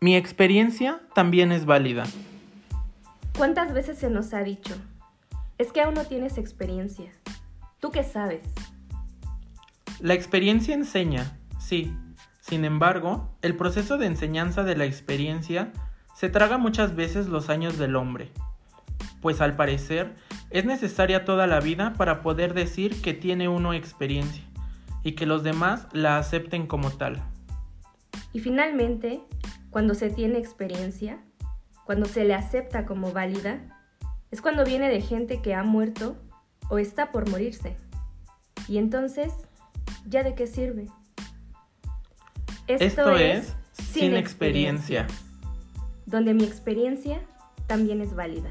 Mi experiencia también es válida. ¿Cuántas veces se nos ha dicho? Es que aún no tienes experiencia. ¿Tú qué sabes? La experiencia enseña, sí. Sin embargo, el proceso de enseñanza de la experiencia se traga muchas veces los años del hombre, pues al parecer es necesaria toda la vida para poder decir que tiene uno experiencia y que los demás la acepten como tal. Y finalmente, cuando se tiene experiencia, cuando se le acepta como válida, es cuando viene de gente que ha muerto o está por morirse. Y entonces, ¿ya de qué sirve? Esto, es, Sin experiencia, donde mi experiencia también es válida.